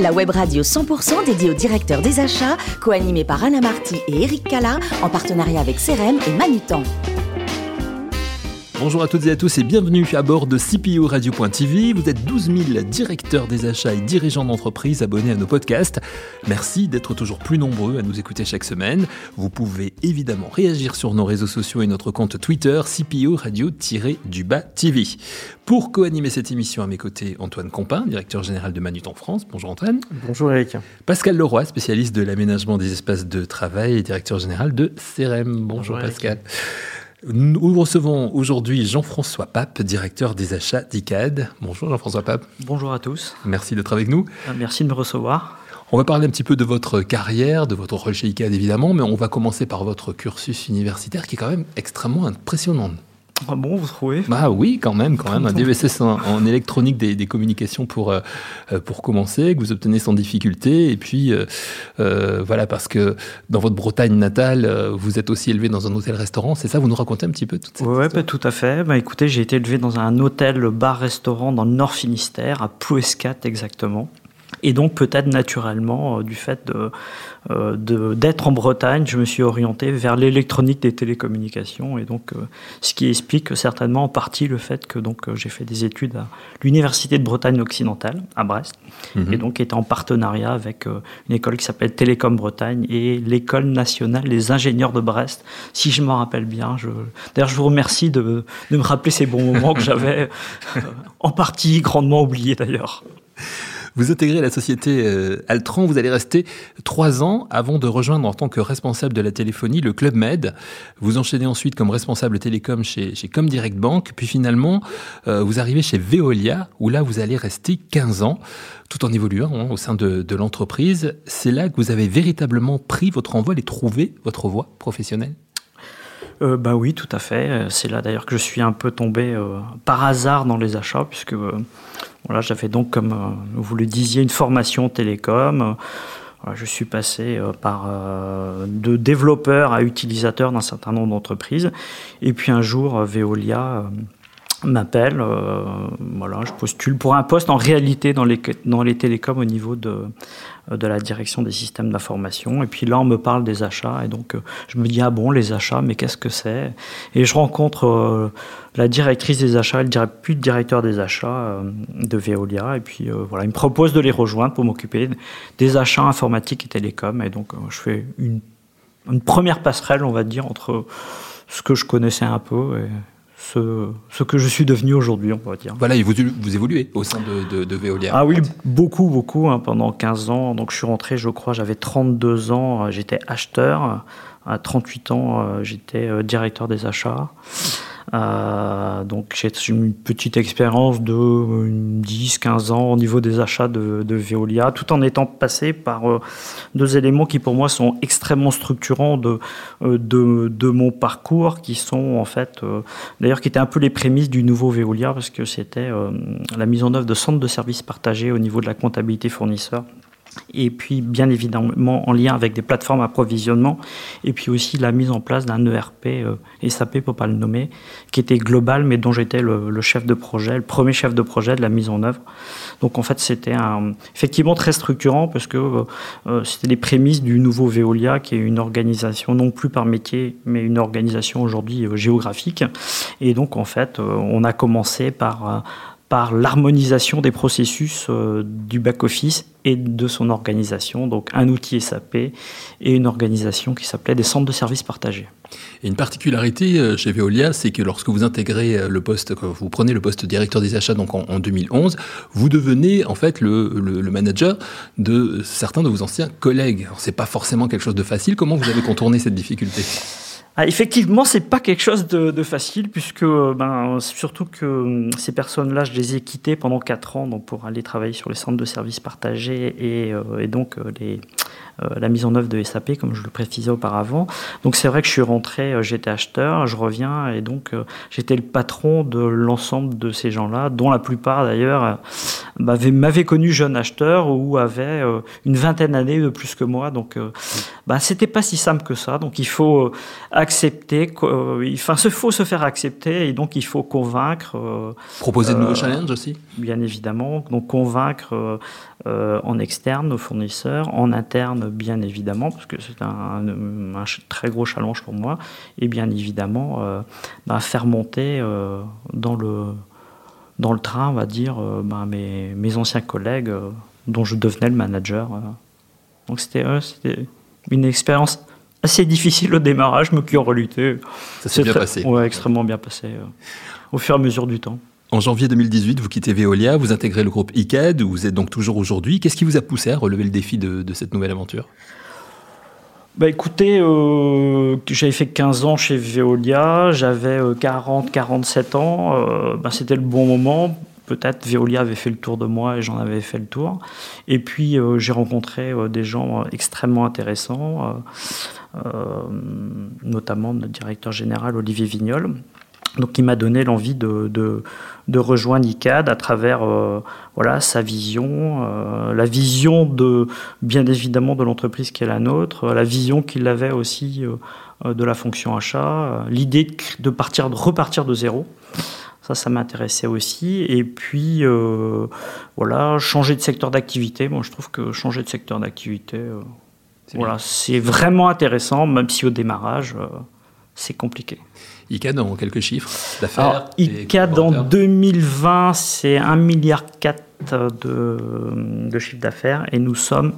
La web radio 100% dédiée aux directeurs des achats, co-animée par Anna Marty et Eric Cala, en partenariat avec CRM et Manutan. Bonjour à toutes et à tous et bienvenue à bord de CPO Radio.tv. Vous êtes 12 000 directeurs des achats et dirigeants d'entreprise abonnés à nos podcasts. Merci d'être toujours plus nombreux à nous écouter chaque semaine. Vous pouvez évidemment réagir sur nos réseaux sociaux et notre compte Twitter CPO Radio-du-bas TV. Pour co-animer cette émission à mes côtés, Antoine Compin, directeur général de Manut en France. Bonjour Antoine. Bonjour Eric. Pascal Leroy, spécialiste de l'aménagement des espaces de travail et directeur général de CRM. Bonjour, Pascal. Nous recevons aujourd'hui Jean-François Pape, directeur des achats d'ICAD. Bonjour Jean-François Pape. Bonjour à tous. Merci d'être avec nous. Euh, merci de me recevoir. On va parler un petit peu de votre carrière, de votre rôle chez ICAD évidemment, mais on va commencer par votre cursus universitaire qui est quand même extrêmement impressionnant. Ah bon, vous trouvez? Bah oui, quand même, quand même. Un DVSS en, électronique des, communications pour, euh, pour commencer, que vous obtenez sans difficulté. Et puis, euh, euh, voilà, parce que dans votre Bretagne natale, vous êtes aussi élevé dans un hôtel-restaurant. C'est ça Vous nous racontez un petit peu toute cette Oui, bah, tout à fait. Bah, écoutez, j'ai été élevé dans un hôtel-bar-restaurant dans le Nord Finistère, à Plouescat exactement. Et donc peut-être naturellement, euh, du fait euh, de, d'être en Bretagne, je me suis orienté vers l'électronique des télécommunications. Et donc, euh, ce qui explique certainement en partie le fait que donc, j'ai fait des études à l'Université de Bretagne occidentale, à Brest. Mhm. Et donc, était en partenariat avec une école qui s'appelle Télécom Bretagne et l'École nationale des ingénieurs de Brest, si je me rappelle bien. Je... D'ailleurs, je vous remercie de, de me rappeler ces bons moments que j'avais en partie grandement oubliés d'ailleurs. Vous intégrez la société euh, Altran, vous allez rester trois ans avant de rejoindre en tant que responsable de la téléphonie le Club Med. Vous enchaînez ensuite comme responsable télécom chez, chez Comdirect Bank, puis finalement euh, vous arrivez chez Veolia, où là vous allez rester 15 ans, tout en évoluant hein, au sein de, l'entreprise. C'est là que vous avez véritablement pris votre envol et trouvé votre voie professionnelle? Euh, bah oui, tout à fait. C'est là d'ailleurs que je suis un peu tombé euh, par hasard dans les achats, puisque euh, voilà, j'avais donc, comme vous le disiez, une formation télécom. je suis passé par de développeur à utilisateur d'un certain nombre d'entreprises. Et puis un jour, Veolia m'appelle, voilà, je postule pour un poste en réalité dans les, dans les télécoms au niveau de, euh, de la direction des systèmes d'information. Et puis là, on me parle des achats. Et donc, euh, je me dis, ah bon, les achats, mais qu'est-ce que c'est? Et je rencontre euh, la directrice des achats, plus de directeur des achats de Veolia. Et puis, voilà, il me propose de les rejoindre pour m'occuper des achats informatiques et télécoms. Et donc, je fais une, une première passerelle, on va dire, entre ce que je connaissais un peu ce, ce, que je suis devenu aujourd'hui, on va dire. Voilà, et vous, vous évoluez au sein de, de, Veolia. Ah oui, beaucoup, beaucoup, hein, pendant 15 ans. Donc je suis rentré, je crois, j'avais 32 ans, euh, j'étais acheteur. À 38 ans, euh, j'étais euh, directeur des achats. Euh, donc j'ai une petite expérience de 10-15 ans au niveau des achats de, Veolia, tout en étant passé par euh, deux éléments qui pour moi sont extrêmement structurants euh, de mon parcours, qui sont en fait, d'ailleurs qui étaient un peu les prémices du nouveau Veolia, parce que c'était la mise en œuvre de centres de services partagés au niveau de la comptabilité fournisseur et puis bien évidemment en lien avec des plateformes approvisionnement, et puis aussi la mise en place d'un ERP euh, SAP pour pas le nommer, qui était global mais dont j'étais le, chef de projet, le premier chef de projet de la mise en œuvre. Donc en fait c'était effectivement très structurant parce que euh, euh, c'était les prémices du nouveau Veolia qui est une organisation non plus par métier mais une organisation aujourd'hui géographique. Et donc en fait on a commencé par par l'harmonisation des processus euh, du back-office et de son organisation, donc un outil SAP et une organisation qui s'appelait des centres de services partagés. Une particularité euh, chez Veolia, c'est que lorsque vous intégrez euh, le poste, quand vous prenez le poste directeur des achats donc en, 2011, vous devenez en fait le, manager de certains de vos anciens collègues. C'est pas forcément quelque chose de facile. Comment vous avez contourné cette difficulté? Ah, effectivement, c'est pas quelque chose de, facile, puisque ben, surtout que hum, ces personnes-là, je les ai quittées pendant quatre ans donc pour aller travailler sur les centres de services partagés et, euh, donc euh, les, euh, la mise en œuvre de SAP, comme je le précisais auparavant. Donc c'est vrai que je suis rentré, j'étais acheteur, je reviens et donc j'étais le patron de l'ensemble de ces gens-là, dont la plupart d'ailleurs m'avait connu jeune acheteur ou avait une vingtaine d'années de plus que moi. Donc, bah, c'était pas si simple que ça. Donc, il faut accepter, enfin, il faut se faire accepter et donc il faut convaincre. Proposer de nouveaux challenges aussi? Bien évidemment. Donc, convaincre en externe nos fournisseurs, en interne, bien évidemment, parce que c'est un, un, très gros challenge pour moi. Et bien évidemment, bah, faire monter dans le dans le train, on va dire, euh, bah, mes, mes, anciens collègues euh, dont je devenais le manager. Euh. Donc c'était une expérience assez difficile au démarrage, mais qui en réalité. Ça s'est bien passé. Ouais, extrêmement bien passé au fur et à mesure du temps. En janvier 2018, vous quittez Veolia, vous intégrez le groupe ICAD, où vous êtes donc toujours aujourd'hui. Qu'est-ce qui vous a poussé à relever le défi de, cette nouvelle aventure? Bah écoutez, euh, j'avais fait 15 ans chez Veolia, j'avais 40, euh, 47 ans, euh, bah, c'était le bon moment. Peut-être Veolia avait fait le tour de moi et j'en avais fait le tour. Et puis j'ai rencontré des gens extrêmement intéressants, notamment notre directeur général Olivier Vignol, donc il m'a donné l'envie de, de, rejoindre ICAD à travers euh, voilà, sa vision, euh, la vision de, bien évidemment de l'entreprise qui est la nôtre, la vision qu'il avait aussi euh, de la fonction achat, l'idée de, partir, de repartir de zéro. Ça, ça m'intéressait aussi. Et puis, voilà, changer de secteur d'activité. Moi, je trouve que changer de secteur d'activité, voilà, c'est vraiment intéressant, même si au démarrage, c'est compliqué. ICAD en quelques chiffres d'affaires ICAD en 2020, c'est 1,4 milliard de, de chiffre d'affaires et nous sommes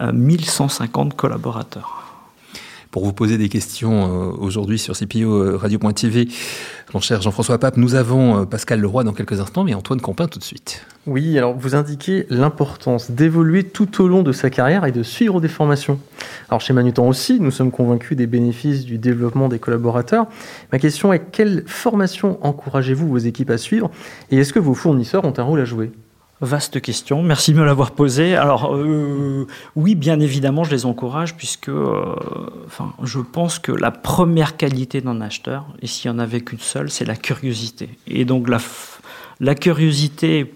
1150 euh, collaborateurs pour vous poser des questions euh, aujourd'hui sur CPO euh, Radio.tv. Mon cher Jean-François Pape, nous avons euh, Pascal Leroy dans quelques instants, mais Antoine Compin tout de suite. Oui, alors vous indiquez l'importance d'évoluer tout au long de sa carrière et de suivre des formations. Alors chez Manutan aussi, nous sommes convaincus des bénéfices du développement des collaborateurs. Ma question est quelle formation encouragez-vous vos équipes à suivre et est-ce que vos fournisseurs ont un rôle à jouer? Vaste question, merci de me l'avoir posée. Alors euh, oui, bien évidemment, je les encourage puisque euh, enfin, je pense que la première qualité d'un acheteur, et s'il n'y en avait qu'une seule, c'est la curiosité. Et donc la, la curiosité,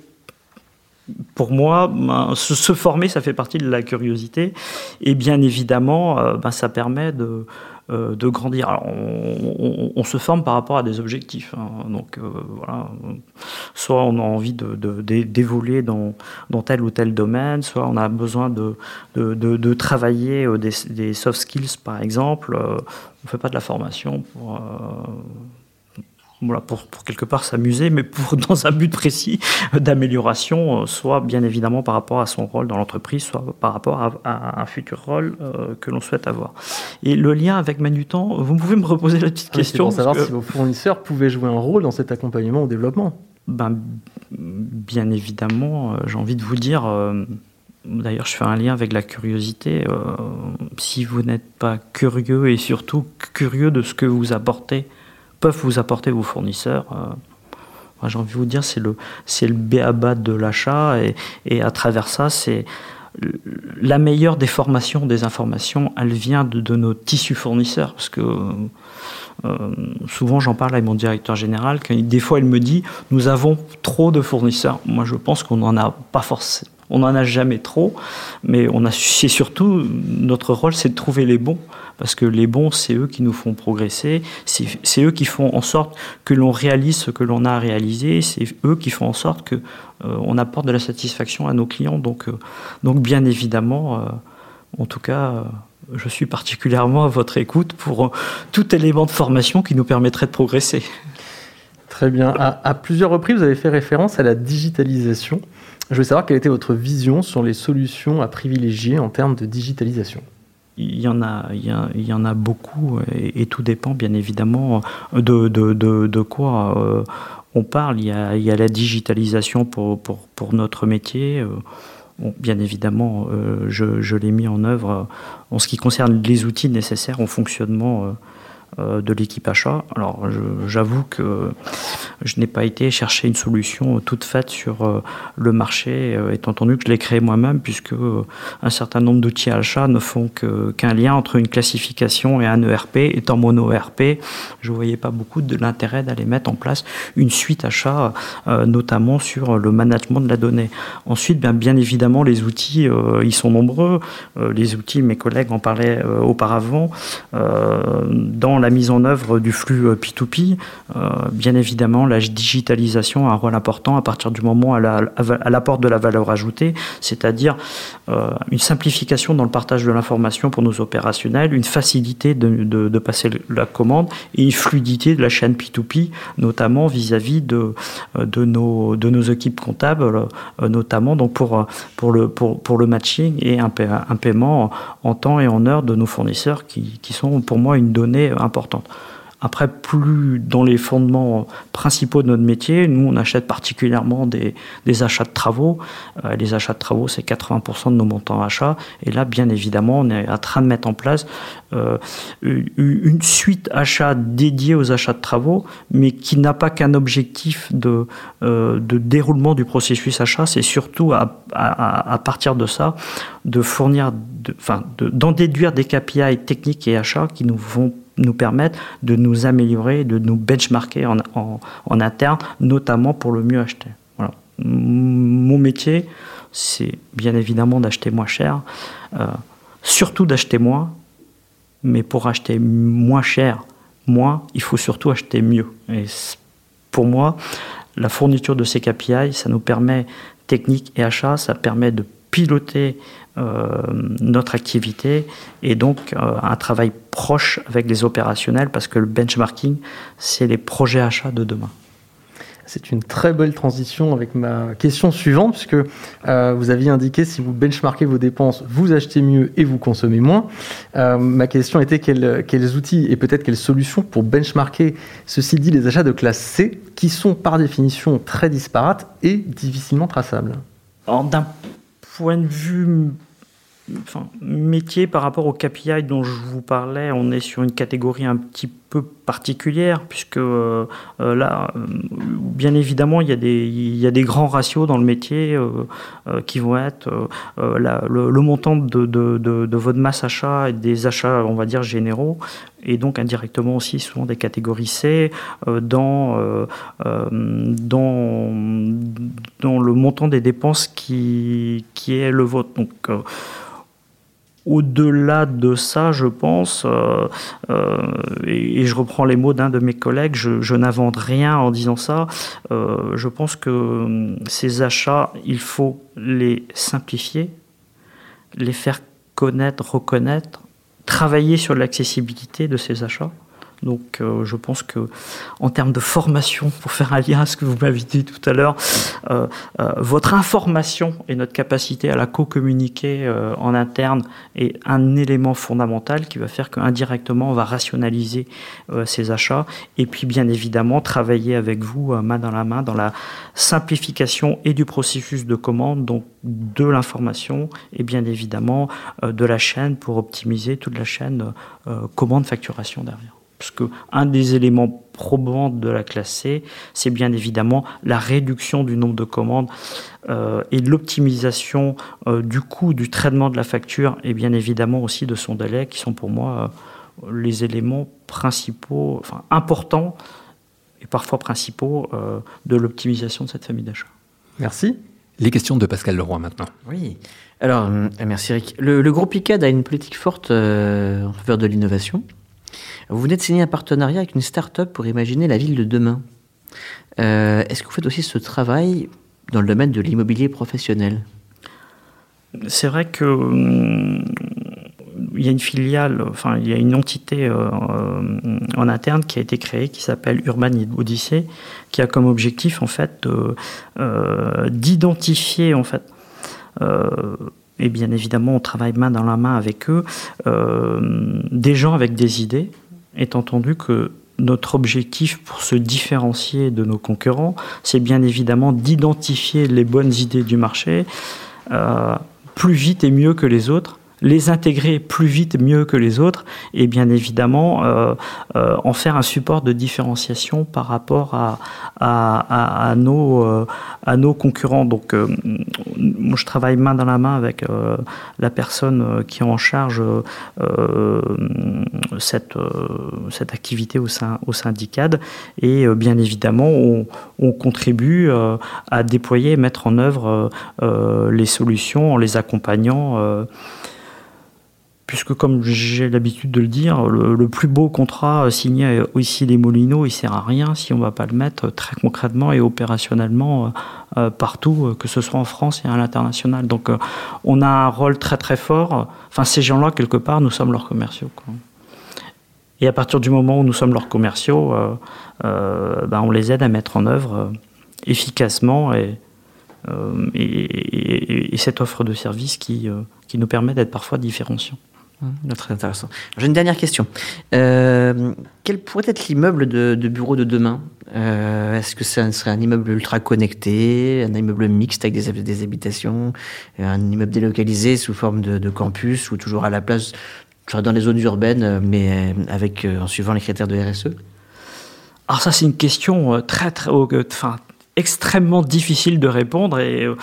pour moi, ben, se, former, ça fait partie de la curiosité. Et bien évidemment, euh, ben, ça permet de de grandir. Alors, on, se forme par rapport à des objectifs. Hein. Donc euh, voilà, soit on a envie d'évoluer de, dans, tel ou tel domaine, soit on a besoin de, de travailler euh, des, des, soft skills par exemple. On ne fait pas de la formation pour voilà, pour, pour, quelque part s'amuser, mais pour, dans un but précis d'amélioration, euh, soit bien évidemment par rapport à son rôle dans l'entreprise, soit par rapport à, un futur rôle euh, que l'on souhaite avoir. Et le lien avec Manutan, vous pouvez me reposer la petite question Pour savoir si vos fournisseurs pouvaient jouer un rôle dans cet accompagnement au développement. Ben, bien évidemment, euh, j'ai envie de vous dire. D'ailleurs, je fais un lien avec la curiosité. si vous n'êtes pas curieux et surtout curieux de ce que vous apportez peuvent vous apporter vos fournisseurs. Euh, j'ai envie de vous dire, c'est le, c'est le béaba de l'achat et, et, à travers ça, c'est la meilleure des formations, des informations, elle vient de, de nos tissus fournisseurs. Parce que euh, souvent, j'en parle avec mon directeur général, des fois, il me dit Nous avons trop de fournisseurs. Moi, je pense qu'on n'en a pas forcément. On n'en a jamais trop, mais on a, c'est surtout notre rôle, c'est de trouver les bons parce que les bons, c'est eux qui nous font progresser, c'est eux qui font en sorte que l'on réalise ce que l'on a à réaliser, c'est eux qui font en sorte que euh, on apporte de la satisfaction à nos clients. Donc, euh, donc bien évidemment, euh, en tout cas, je suis particulièrement à votre écoute pour tout élément de formation qui nous permettrait de progresser. Très bien. À, à plusieurs reprises, vous avez fait référence à la digitalisation. Je veux savoir quelle était votre vision sur les solutions à privilégier en termes de digitalisation il y en a, beaucoup et, tout dépend bien évidemment de, quoi euh, on parle. Il y, a, la digitalisation pour, notre métier. Euh, bien évidemment, euh, je, l'ai mis en œuvre en ce qui concerne les outils nécessaires au fonctionnement de l'équipe achat. Alors j'avoue que je n'ai pas été chercher une solution toute faite sur euh, le marché, euh, étant entendu que je l'ai créé moi-même, puisque un certain nombre d'outils achat ne font qu'un lien entre une classification et un ERP. Étant mono ERP, je ne voyais pas beaucoup de l'intérêt d'aller mettre en place une suite achat, notamment sur le management de la donnée. Ensuite, bien, bien évidemment, les outils, ils sont nombreux. les outils, mes collègues en parlaient auparavant. dans la mise en œuvre du flux P2P. Euh, euh, bien évidemment, la digitalisation a un rôle important à partir du moment à l'apport de la valeur ajoutée, c'est-à-dire euh, une simplification dans le partage de l'information pour nos opérationnels, une facilité de, passer la commande et une fluidité de la chaîne P2P, notamment vis-à-vis de, de, nos, de nos équipes comptables, notamment donc pour, pour, le, pour, pour le matching et un, un paiement en temps et en heure de nos fournisseurs qui, qui sont pour moi une donnée importante après, plus dans les fondements principaux de notre métier, nous, on achète particulièrement des, achats de travaux. Euh, les achats de travaux, c'est 80% de nos montants achats. Et là, bien évidemment, on est en train de mettre en place euh, une suite achat dédiée aux achats de travaux, mais qui n'a pas qu'un objectif de, euh, déroulement du processus achat. C'est surtout à, partir de ça, de fournir, d'en déduire des KPI techniques et achats qui nous vont nous permettre de nous améliorer, de nous benchmarker en, en, interne, notamment pour le mieux acheter. Voilà. Mon métier, c'est bien évidemment d'acheter moins cher, euh, surtout d'acheter moins, mais pour acheter moins cher, moins, il faut surtout acheter mieux. Et pour moi, la fourniture de ces KPI, ça nous permet, technique et achat, ça permet de piloter euh, notre activité et donc euh, un travail proche avec les opérationnels parce que le benchmarking, c'est les projets achats de demain. C'est une très belle transition avec ma question suivante, puisque euh, vous aviez indiqué si vous benchmarkez vos dépenses, vous achetez mieux et vous consommez moins. ma question était quels, quels outils et peut-être quelles solutions pour benchmarker, ceci dit, les achats de classe C, qui sont par définition très disparates et difficilement traçables. D'un point de vue métier par rapport au KPI dont je vous parlais, on est sur une catégorie un petit peu particulière, puisque euh, euh, là, euh, bien évidemment, il y, a des, il y a des grands ratios dans le métier qui vont être le, montant de, de, de, votre masse achat et des achats, on va dire, généraux, et donc indirectement aussi souvent des catégories C dans, dans, dans le montant des dépenses qui, qui est le vôtre. Donc, au-delà de ça, je pense, euh, euh, et, je reprends les mots d'un de mes collègues, je, n'invente rien en disant ça, euh, je pense que ces achats, il faut les simplifier, les faire connaître, reconnaître, travailler sur l'accessibilité de ces achats. Donc euh, je pense que en termes de formation, pour faire un lien à ce que vous m'avez dit tout à l'heure, euh, euh, votre information et notre capacité à la co-communiquer en interne est un élément fondamental qui va faire qu'indirectement on va rationaliser ces achats et puis bien évidemment travailler avec vous main dans la main dans la simplification et du processus de commande, donc de l'information et bien évidemment de la chaîne pour optimiser toute la chaîne commande facturation derrière. Parce qu'un des éléments probants de la classe C, c'est bien évidemment la réduction du nombre de commandes euh, et l'optimisation euh, du coût du traitement de la facture et bien évidemment aussi de son délai, qui sont pour moi euh, les éléments principaux, enfin importants et parfois principaux de l'optimisation de cette famille d'achat. Merci. Les questions de Pascal Leroy maintenant. Oui. Alors, merci Eric. Le, le groupe ICAD a une politique forte en faveur de l'innovation. Vous venez de signer un partenariat avec une start-up pour imaginer la ville de demain. Euh, est-ce que vous faites aussi ce travail dans le domaine de l'immobilier professionnel? C'est vrai que hum, il y a une filiale, enfin il y a une entité euh, en interne qui a été créée qui s'appelle Urban Odyssey, qui a comme objectif en fait euh, d'identifier en fait et bien évidemment on travaille main dans la main avec eux, des gens avec des idées, est entendu que notre objectif pour se différencier de nos concurrents, c'est bien évidemment d'identifier les bonnes idées du marché euh, plus vite et mieux que les autres les intégrer plus vite, mieux que les autres, et bien évidemment euh, euh, en faire un support de différenciation par rapport à, euh, nos concurrents. Donc, moi, je travaille main dans la main avec la personne qui est en charge cette, cette activité au sein, au syndicat, et bien évidemment, on, on contribue à déployer et mettre en œuvre les solutions en les accompagnant puisque comme j'ai l'habitude de le dire, le, plus beau contrat signé ici les Molinos, il sert à rien si on ne va pas le mettre très concrètement et opérationnellement euh, euh, partout, euh, que ce soit en France et à l'international. Donc on a un rôle très très fort. Enfin, ces gens-là, quelque part, nous sommes leurs commerciaux. Et à partir du moment où nous sommes leurs commerciaux, ben, on les aide à mettre en œuvre efficacement et, et, cette offre de service qui, qui nous permet d'être parfois différenciants. Très intéressant. J'ai une dernière question. Euh, quel pourrait être l'immeuble de, bureau de demain euh, Est-ce que ça serait un immeuble ultra connecté, un immeuble mixte avec des, habitations, un immeuble délocalisé sous forme de, campus ou toujours à la place, dans les zones urbaines, mais avec en suivant les critères de RSE alors ça c'est une question très très, enfin extrêmement difficile de répondre et, euh,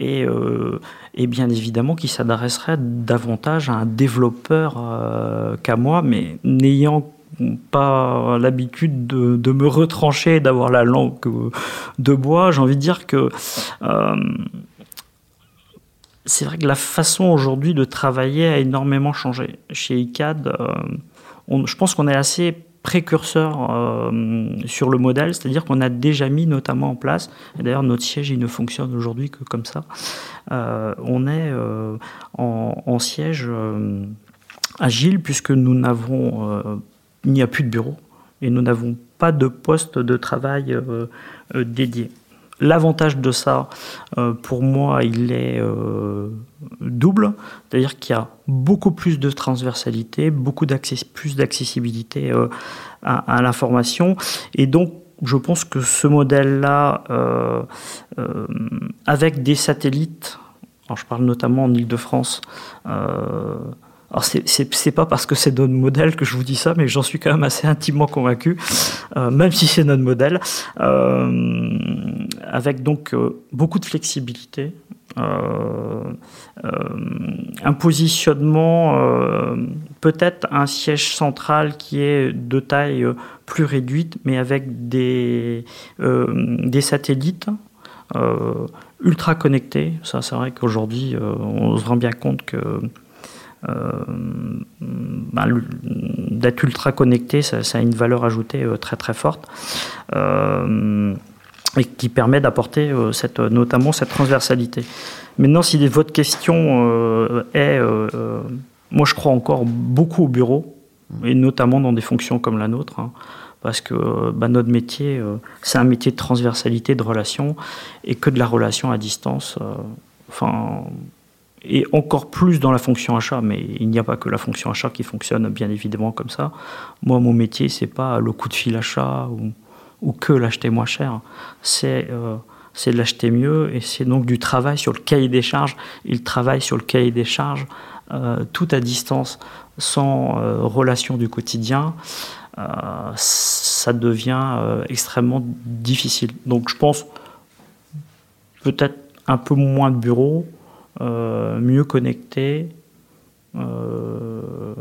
euh, et bien évidemment qui s'adresserait davantage à un développeur euh, qu'à moi, mais n'ayant pas l'habitude de, de, me retrancher et d'avoir la langue de bois, j'ai envie de dire que c'est vrai que la façon aujourd'hui de travailler a énormément changé. Chez ICAD, je pense qu'on est assez précurseur euh, sur le modèle, c'est-à-dire qu'on a déjà mis notamment en place, et d'ailleurs notre siège il ne fonctionne aujourd'hui que comme ça, euh, on est euh, en, siège agile puisque nous n'avons, il n'y a plus de bureau et nous n'avons pas de poste de travail dédié. L'avantage de ça, euh, pour moi, il est euh, double, c'est-à-dire qu'il y a beaucoup plus de transversalité, beaucoup plus d'accessibilité euh, à, l'information, et donc je pense que ce modèle-là, avec des satellites, alors je parle notamment en Ile-de-France, alors c'est pas parce que c'est notre modèle que je vous dis ça, mais j'en suis quand même assez intimement convaincu, euh, même si c'est notre modèle, euh, avec donc euh, beaucoup de flexibilité, un positionnement, peut-être un siège central qui est de taille plus réduite, mais avec des, des satellites. ultra connectés, ça c'est vrai qu'aujourd'hui on se rend bien compte que euh, ben, d'être ultra connecté, ça, a une valeur ajoutée euh, très très forte euh, et qui permet d'apporter notamment cette transversalité. Maintenant, si votre question est, moi je crois encore beaucoup au bureau, et notamment dans des fonctions comme la nôtre, hein, parce que ben, notre métier, c'est un métier de transversalité, de relation, et que de la relation à distance. Et encore plus dans la fonction achat, mais il n'y a pas que la fonction achat qui fonctionne bien évidemment comme ça. Moi, mon métier, c'est pas le coup de fil achat ou, que l'acheter moins cher, c'est euh, l'acheter mieux et c'est donc du travail sur le cahier des charges. Il travaille sur le cahier des charges euh, tout à distance, sans euh, relation du quotidien. ça devient extrêmement difficile. Donc je pense peut-être un peu moins de bureaux, mieux connecté, euh,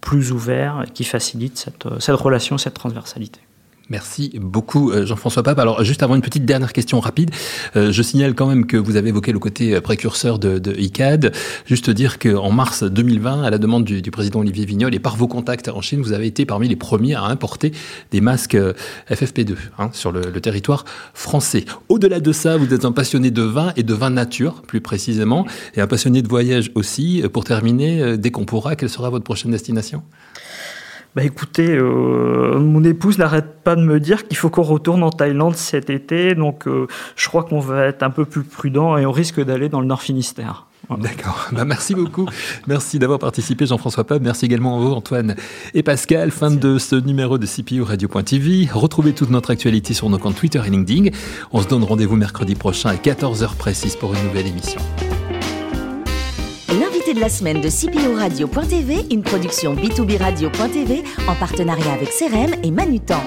plus ouvert, qui facilite cette, cette relation, cette transversalité. Merci beaucoup euh, Jean-François Pape. Alors juste avant une petite dernière question rapide, euh, je signale quand même que vous avez évoqué le côté euh, précurseur de, ICAD. Juste dire qu'en mars 2020, à la demande du, président Olivier Vignol et par vos contacts en Chine, vous avez été parmi les premiers à importer des masques FFP2 hein, sur le, territoire français. Au-delà de ça, vous êtes un passionné de vin et de vin nature plus précisément, et un passionné de voyage aussi. Pour terminer, dès qu'on pourra, quelle sera votre prochaine destination? Bah écoutez, euh, mon épouse n'arrête pas de me dire qu'il faut qu'on retourne en Thaïlande cet été, donc euh, je crois qu'on va être un peu plus prudent et on risque d'aller dans le Nord Finistère. D'accord. Bah, merci beaucoup. Merci d'avoir participé, Jean-François Pab. Merci également à vous, Antoine et Pascal. Fin de ce numéro de CPU Radio.tv. Retrouvez toute notre actualité sur nos comptes Twitter et LinkedIn. On se donne rendez-vous mercredi prochain à 14h précise pour une nouvelle émission De la semaine de CPO Radio.tv, une production B2B Radio.tv en partenariat avec CRM et Manutan.